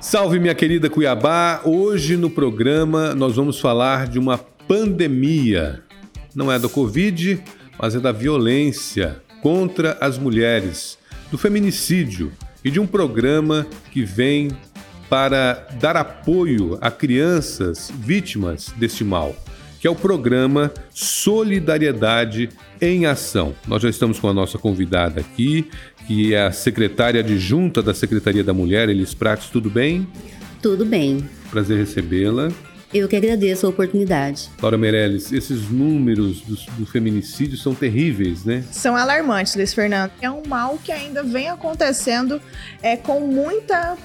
Salve, minha querida Cuiabá! Hoje no programa nós vamos falar de uma pandemia. Não é do Covid, mas é da violência contra as mulheres, do feminicídio e de um programa que vem para dar apoio a crianças vítimas deste mal, que é o programa Solidariedade em Ação. Nós já estamos com a nossa convidada aqui, que é a secretária adjunta da Secretaria da Mulher, Elis Prates, tudo bem? Tudo bem. Prazer recebê-la. Eu que agradeço a oportunidade. Laura Meirelles, esses números do, do, feminicídio são terríveis, né? São alarmantes, Luiz Fernando. É um mal que ainda vem acontecendo é, com muita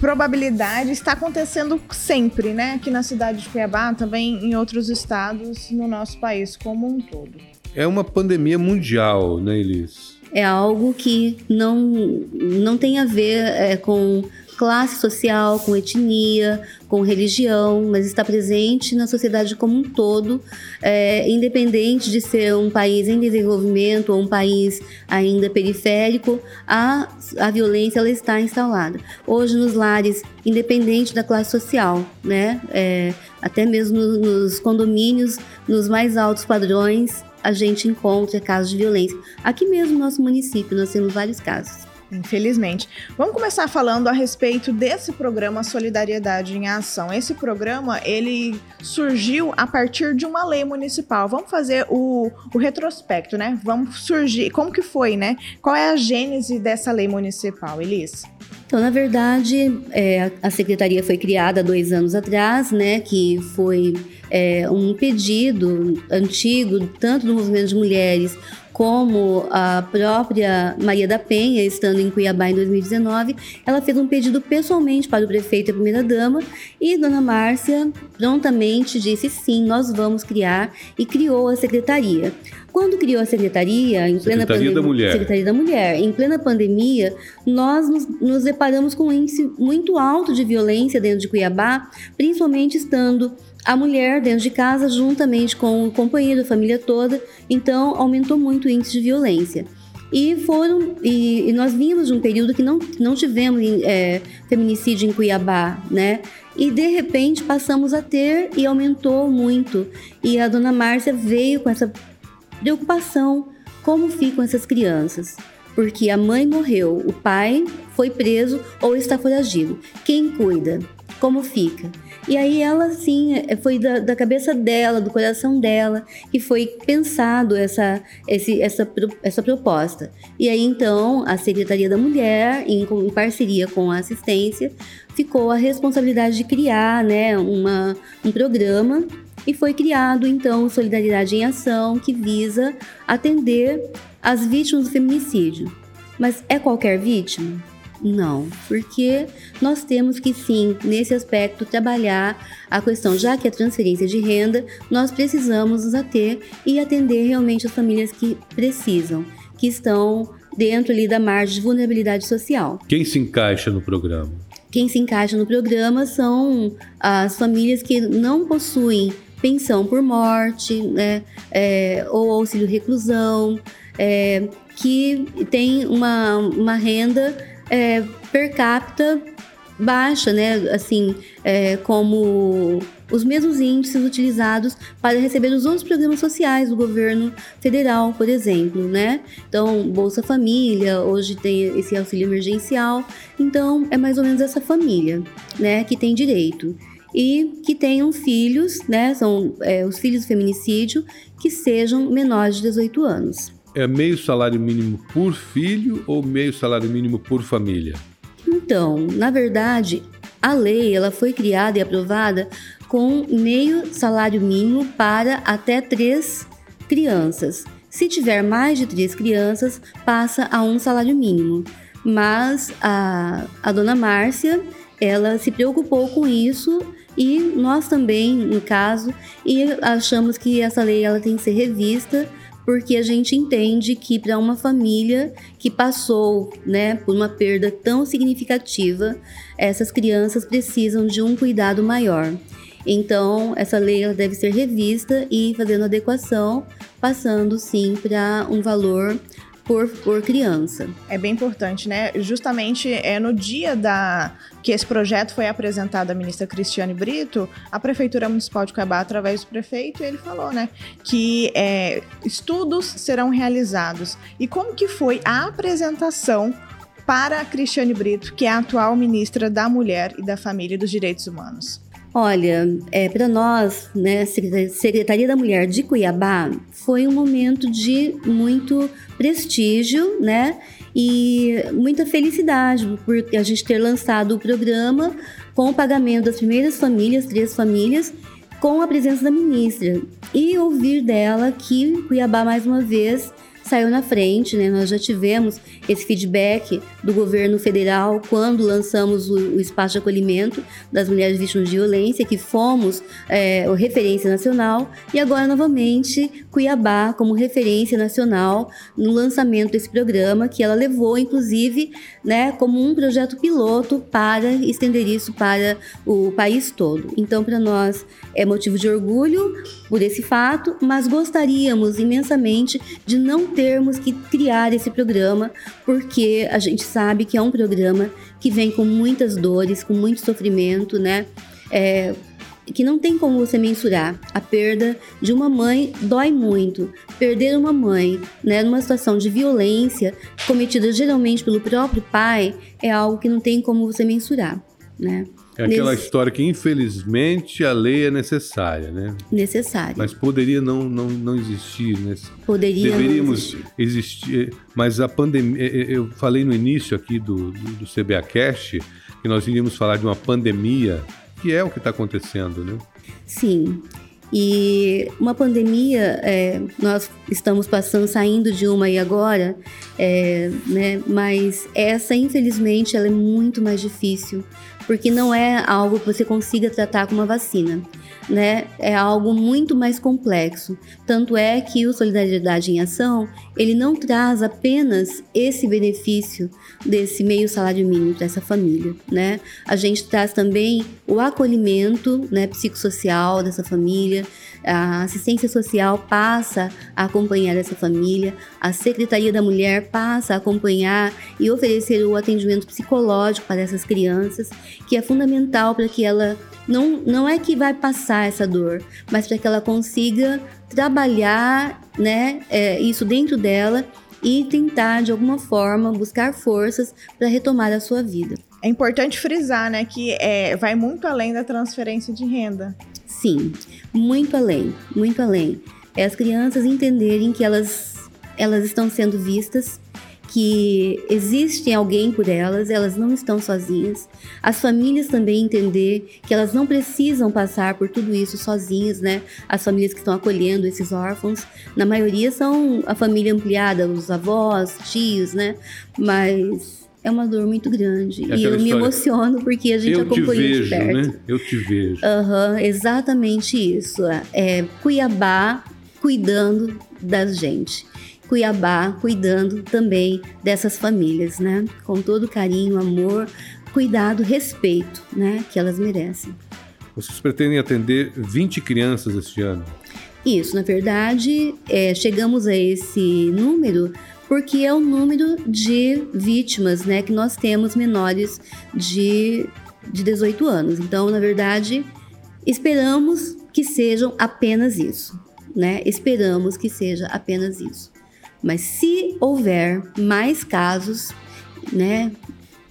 probabilidade está acontecendo sempre, né? Aqui na cidade de Cuiabá, também em outros estados no nosso país como um todo. É uma pandemia mundial, né, Elis? É algo que não, não tem a ver é, com classe social, com etnia, com religião, mas está presente na sociedade como um todo, é, independente de ser um país em desenvolvimento ou um país ainda periférico, a, a violência ela está instalada. Hoje nos lares, independente da classe social, né, é, até mesmo nos condomínios, nos mais altos padrões, a gente encontra casos de violência. Aqui mesmo no nosso município nós temos vários casos. Infelizmente. Vamos começar falando a respeito desse programa Solidariedade em Ação. Esse programa, ele surgiu a partir de uma lei municipal. Vamos fazer o, o retrospecto, né? Vamos surgir, como que foi, né? Qual é a gênese dessa lei municipal, Elis? Então, na verdade, é, a secretaria foi criada dois anos atrás, né? Que foi é, um pedido antigo, tanto do movimento de mulheres como a própria Maria da Penha, estando em Cuiabá em 2019, ela fez um pedido pessoalmente para o prefeito e a primeira-dama e Dona Márcia prontamente disse sim, nós vamos criar e criou a secretaria. Quando criou a secretaria, em plena secretaria da Mulher. Secretaria da Mulher, em plena pandemia, nós nos, nos deparamos com um índice muito alto de violência dentro de Cuiabá, principalmente estando a mulher dentro de casa juntamente com o companheiro, a família toda, então aumentou muito índice de violência. E foram e, e nós vimos de um período que não, não tivemos é, feminicídio em Cuiabá, né? E de repente passamos a ter e aumentou muito. E a dona Márcia veio com essa preocupação: como ficam essas crianças? Porque a mãe morreu, o pai foi preso ou está foragido. Quem cuida? Como fica? E aí ela, assim, foi da, da, cabeça dela, do coração dela, que foi pensado essa, esse, essa, essa proposta. E aí, então, a Secretaria da Mulher, em, em parceria com a assistência, ficou a responsabilidade de criar né, uma, um programa e foi criado, então, Solidariedade em Ação, que visa atender as vítimas do feminicídio. Mas é qualquer vítima? Não, porque nós temos que sim, nesse aspecto, trabalhar a questão, já que a transferência de renda, nós precisamos nos ater e atender realmente as famílias que precisam, que estão dentro ali da margem de vulnerabilidade social. Quem se encaixa no programa? Quem se encaixa no programa são as famílias que não possuem pensão por morte, né, é, ou auxílio reclusão, é, que tem uma, uma renda é, per capita baixa, né? Assim, é, como os mesmos índices utilizados para receber os outros programas sociais do governo federal, por exemplo, né? Então, Bolsa Família, hoje tem esse auxílio emergencial. Então, é mais ou menos essa família, né, que tem direito. E que tenham filhos, né? São é, os filhos do feminicídio que sejam menores de 18 anos é meio salário mínimo por filho ou meio salário mínimo por família? Então, na verdade, a lei ela foi criada e aprovada com meio salário mínimo para até três crianças. Se tiver mais de três crianças, passa a um salário mínimo. Mas a, a dona Márcia, ela se preocupou com isso e nós também, no caso, e achamos que essa lei ela tem que ser revista porque a gente entende que para uma família que passou, né, por uma perda tão significativa, essas crianças precisam de um cuidado maior. Então, essa lei deve ser revista e fazendo adequação, passando sim para um valor por, por criança. É bem importante, né? Justamente é no dia da que esse projeto foi apresentado à ministra Cristiane Brito, a Prefeitura Municipal de Cuiabá, através do prefeito, ele falou, né, que é, estudos serão realizados. E como que foi a apresentação para a Cristiane Brito, que é a atual ministra da Mulher e da Família e dos Direitos Humanos? Olha, é, para nós, né, Secretaria da Mulher de Cuiabá, foi um momento de muito prestígio, né? E muita felicidade por a gente ter lançado o programa com o pagamento das primeiras famílias, três famílias, com a presença da ministra. E ouvir dela que Cuiabá, mais uma vez, saiu na frente, né? Nós já tivemos esse feedback do governo federal quando lançamos o, o espaço de acolhimento das mulheres vítimas de violência, que fomos é, referência nacional, e agora novamente Cuiabá como referência nacional no lançamento desse programa, que ela levou, inclusive, né, como um projeto piloto para estender isso para o país todo. Então, para nós é motivo de orgulho por esse fato, mas gostaríamos imensamente de não termos que criar esse programa, porque a gente sabe que é um programa que vem com muitas dores, com muito sofrimento, né? É, que não tem como você mensurar. A perda de uma mãe dói muito. Perder uma mãe, né, numa situação de violência cometida geralmente pelo próprio pai, é algo que não tem como você mensurar, né? É aquela Nesse... história que, infelizmente, a lei é necessária, né? Necessária. Mas poderia não, não, não existir. Né? Poderia Deveríamos existir. Mas a pandemia. Eu falei no início aqui do, do, do CBA Cash que nós iríamos falar de uma pandemia, que é o que está acontecendo, né? Sim. E uma pandemia, é, nós estamos passando, saindo de uma aí agora, é, né? Mas essa, infelizmente, ela é muito mais difícil, porque não é algo que você consiga tratar com uma vacina né, é algo muito mais complexo. Tanto é que o Solidariedade em Ação, ele não traz apenas esse benefício desse meio salário mínimo para essa família, né? A gente traz também o acolhimento, né, psicossocial dessa família, a assistência social passa a acompanhar essa família, a Secretaria da Mulher passa a acompanhar e oferecer o atendimento psicológico para essas crianças, que é fundamental para que ela não, não é que vai passar essa dor, mas para que ela consiga trabalhar né, é, isso dentro dela e tentar, de alguma forma, buscar forças para retomar a sua vida. É importante frisar, né, que é, vai muito além da transferência de renda. Sim, muito além, muito além. É as crianças entenderem que elas, elas estão sendo vistas, que existe alguém por elas, elas não estão sozinhas. As famílias também entender que elas não precisam passar por tudo isso sozinhas, né? As famílias que estão acolhendo esses órfãos, na maioria são a família ampliada, os avós, tios, né? Mas é uma dor muito grande. É e eu me emociono porque a gente eu acompanha te vejo, de perto. Né? Eu te vejo. Uhum, exatamente isso. É Cuiabá cuidando da gente. Cuiabá cuidando também dessas famílias, né? Com todo carinho, amor, cuidado, respeito, né? Que elas merecem. Vocês pretendem atender 20 crianças este ano? Isso, na verdade, é, chegamos a esse número porque é o número de vítimas, né, que nós temos menores de, de 18 anos. Então, na verdade, esperamos que sejam apenas isso, né? Esperamos que seja apenas isso. Mas se houver mais casos, né,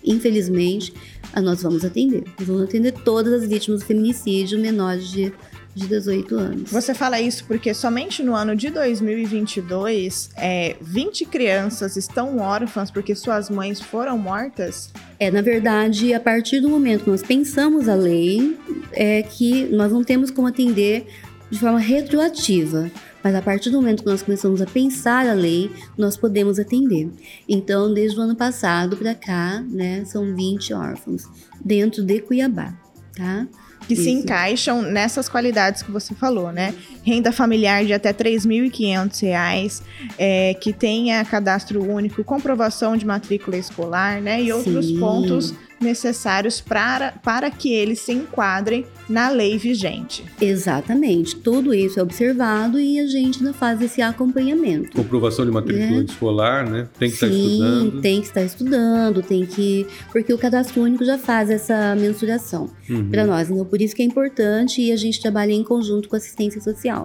infelizmente, nós vamos atender. Nós vamos atender todas as vítimas do feminicídio menores de, de 18 anos. Você fala isso porque somente no ano de 2022, é, 20 crianças estão órfãs porque suas mães foram mortas? É, na verdade, a partir do momento que nós pensamos a lei, é que nós não temos como atender de forma retroativa. Mas a partir do momento que nós começamos a pensar a lei, nós podemos atender. Então, desde o ano passado para cá, né, são 20 órfãos dentro de Cuiabá, tá? Que Isso. se encaixam nessas qualidades que você falou, né? Renda familiar de até R$ 3.500, é, que tenha cadastro único, comprovação de matrícula escolar, né? E outros Sim. pontos necessários para, para que eles se enquadrem na lei vigente. Exatamente. Tudo isso é observado e a gente ainda faz esse acompanhamento. Comprovação de matrícula É. escolar, né? Tem que Sim, estar estudando. tem que estar estudando, tem que. Porque o cadastro único já faz essa mensuração Uhum. para nós. Então, por isso que é importante e a gente trabalha em conjunto com a assistência social,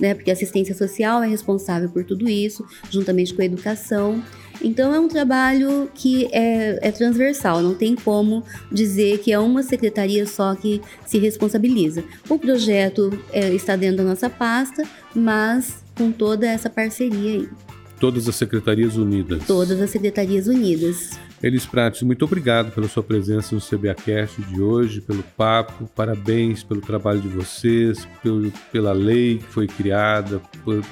né? Porque a assistência social é responsável por tudo isso, juntamente com a educação. Então, é um trabalho que é, é transversal, não tem como dizer que é uma secretaria só que se responsabiliza. O projeto é, está dentro da nossa pasta, mas com toda essa parceria aí, Todas as secretarias unidas. todas as secretarias unidas. Elis Prates, muito obrigado pela sua presença no CBAcast de hoje, pelo papo, parabéns pelo trabalho de vocês, pelo- pela lei que foi criada, por-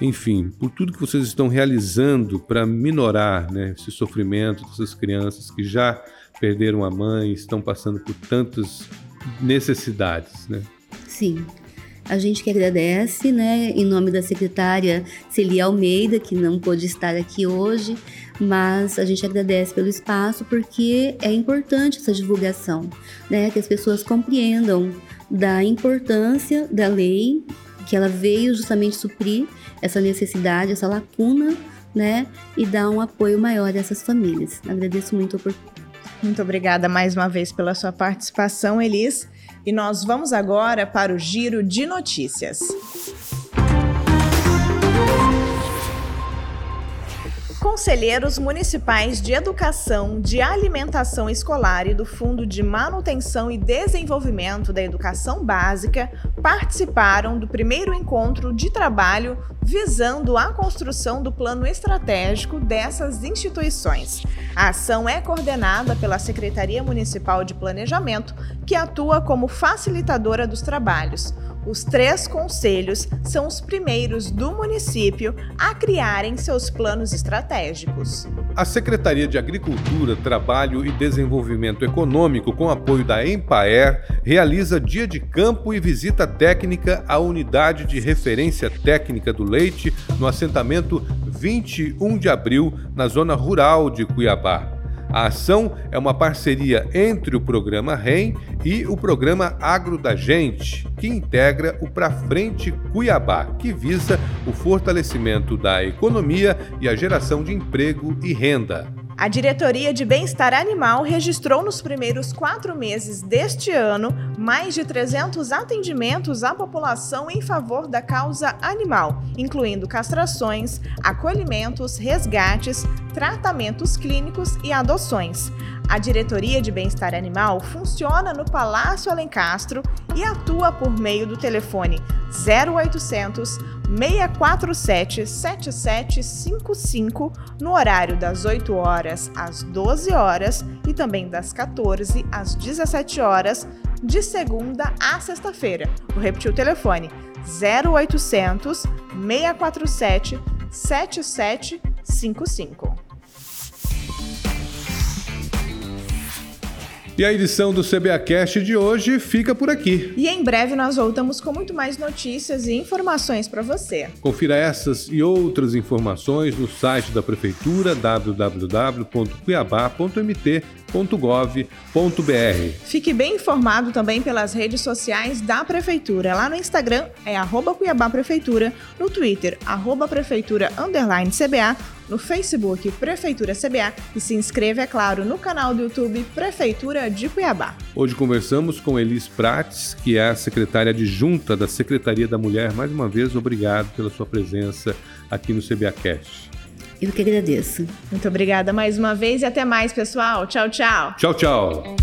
enfim, por tudo que vocês estão realizando para minorar né, esse sofrimento dessas crianças que já perderam a mãe, estão passando por tantas necessidades. Né? Sim. A gente que agradece, né, em nome da secretária Celia Almeida, que não pôde estar aqui hoje, mas a gente agradece pelo espaço porque é importante essa divulgação, né, que as pessoas compreendam da importância da lei, que ela veio justamente suprir essa necessidade, essa lacuna, né, e dar um apoio maior a essas famílias. Agradeço muito a oportunidade. Muito obrigada mais uma vez pela sua participação, Elis. E nós vamos agora para o giro de notícias. Conselheiros municipais de educação, de alimentação escolar e do Fundo de Manutenção e Desenvolvimento da Educação Básica participaram do primeiro encontro de trabalho visando a construção do plano estratégico dessas instituições. A ação é coordenada pela Secretaria Municipal de Planejamento, que atua como facilitadora dos trabalhos. Os três conselhos são os primeiros do município a criarem seus planos estratégicos. A Secretaria de Agricultura, Trabalho e Desenvolvimento Econômico, com apoio da Empaer, realiza dia de campo e visita técnica à unidade de referência técnica do leite no assentamento 21 de abril, na zona rural de Cuiabá. A ação é uma parceria entre o programa REM e o programa Agro da Gente, que integra o Pra Frente Cuiabá, que visa o fortalecimento da economia e a geração de emprego e renda. A Diretoria de Bem-Estar Animal registrou nos primeiros quatro meses deste ano mais de 300 atendimentos à população em favor da causa animal, incluindo castrações, acolhimentos, resgates, tratamentos clínicos e adoções. A Diretoria de Bem-Estar Animal funciona no Palácio Alencastro e atua por meio do telefone 0800 647 7755 no horário das 8 horas às 12 horas e também das 14 às 17 horas, de segunda a sexta-feira. Vou repetir o telefone: 0800 647 7755. E a edição do CBAcast de hoje fica por aqui. E em breve nós voltamos com muito mais notícias e informações para você. Confira essas e outras informações no site da Prefeitura www.cuiabá.mt.gov.br. Fique bem informado também pelas redes sociais da Prefeitura. Lá no Instagram é arroba Cuiabá Prefeitura, no Twitter, arroba Prefeitura underline CBA, no Facebook Prefeitura CBA e se inscreva, é claro, no canal do YouTube Prefeitura de Cuiabá. Hoje conversamos com Elis Prates, que é a secretária adjunta da Secretaria da Mulher. Mais uma vez, obrigado pela sua presença aqui no CBAcast. Eu que agradeço. Muito obrigada mais uma vez e até mais, pessoal. Tchau, tchau. Tchau, tchau.